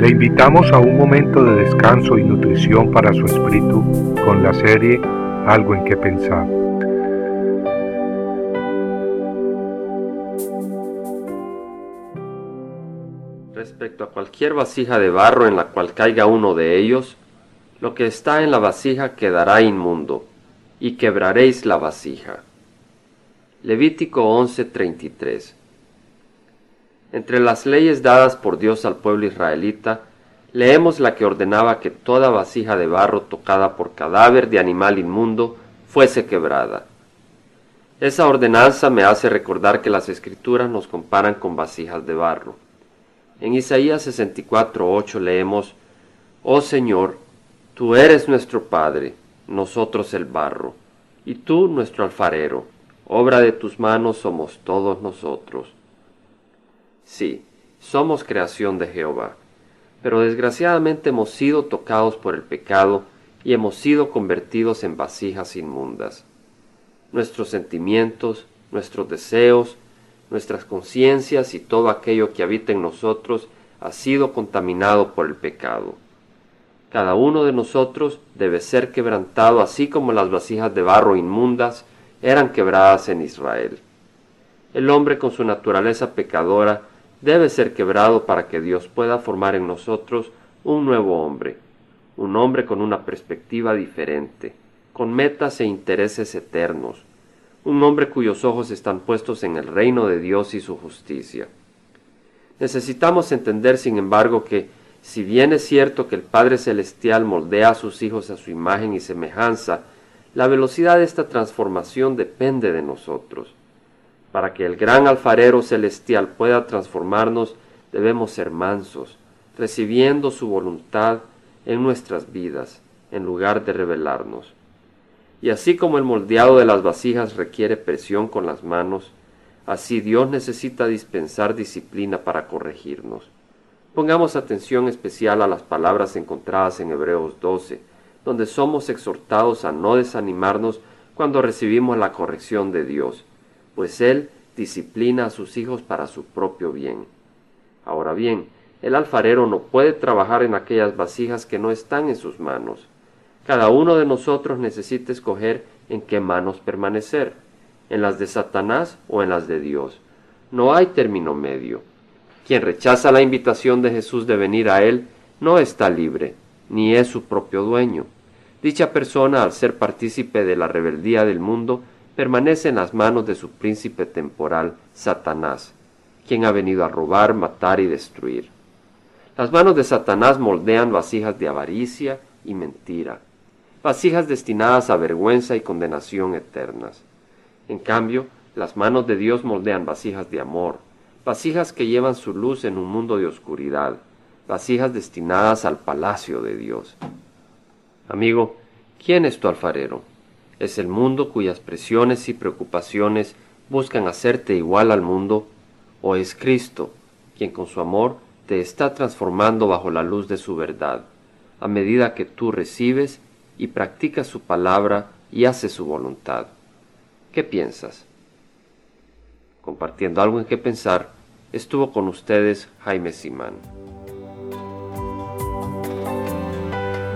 Le invitamos a un momento de descanso y nutrición para su espíritu con la serie Algo en que pensar. Respecto a cualquier vasija de barro en la cual caiga uno de ellos, lo que está en la vasija quedará inmundo, y quebraréis la vasija. Levítico 11:33 Entre las leyes dadas por Dios al pueblo israelita, leemos la que ordenaba que toda vasija de barro tocada por cadáver de animal inmundo fuese quebrada. Esa ordenanza me hace recordar que las escrituras nos comparan con vasijas de barro. En Isaías 64:8 leemos, Oh Señor, Tú eres nuestro Padre, nosotros el barro, y tú nuestro alfarero, obra de tus manos somos todos nosotros. Sí, somos creación de Jehová, pero desgraciadamente hemos sido tocados por el pecado y hemos sido convertidos en vasijas inmundas. Nuestros sentimientos, nuestros deseos, nuestras conciencias y todo aquello que habita en nosotros ha sido contaminado por el pecado. Cada uno de nosotros debe ser quebrantado así como las vasijas de barro inmundas eran quebradas en Israel. El hombre con su naturaleza pecadora debe ser quebrado para que Dios pueda formar en nosotros un nuevo hombre, un hombre con una perspectiva diferente, con metas e intereses eternos, un hombre cuyos ojos están puestos en el reino de Dios y su justicia. Necesitamos entender, sin embargo, que si bien es cierto que el Padre Celestial moldea a sus hijos a su imagen y semejanza, la velocidad de esta transformación depende de nosotros. Para que el gran alfarero celestial pueda transformarnos, debemos ser mansos, recibiendo su voluntad en nuestras vidas, en lugar de rebelarnos. Y así como el moldeado de las vasijas requiere presión con las manos, así Dios necesita dispensar disciplina para corregirnos. Pongamos atención especial a las palabras encontradas en Hebreos 12, donde somos exhortados a no desanimarnos cuando recibimos la corrección de Dios, pues Él disciplina a sus hijos para su propio bien. Ahora bien, el alfarero no puede trabajar en aquellas vasijas que no están en sus manos. Cada uno de nosotros necesita escoger en qué manos permanecer, en las de Satanás o en las de Dios. No hay término medio. Quien rechaza la invitación de Jesús de venir a Él no está libre, ni es su propio dueño. Dicha persona, al ser partícipe de la rebeldía del mundo, permanece en las manos de su príncipe temporal, Satanás, quien ha venido a robar, matar y destruir. Las manos de Satanás moldean vasijas de avaricia y mentira, vasijas destinadas a vergüenza y condenación eternas. En cambio, las manos de Dios moldean vasijas de amor, vasijas que llevan su luz en un mundo de oscuridad, vasijas destinadas al palacio de Dios. Amigo, ¿quién es tu alfarero? ¿Es el mundo cuyas presiones y preocupaciones buscan hacerte igual al mundo? ¿O es Cristo, quien con su amor te está transformando bajo la luz de su verdad, a medida que tú recibes y practicas su palabra y haces su voluntad? ¿Qué piensas? compartiendo algo en qué pensar, estuvo con ustedes Jaime Simán.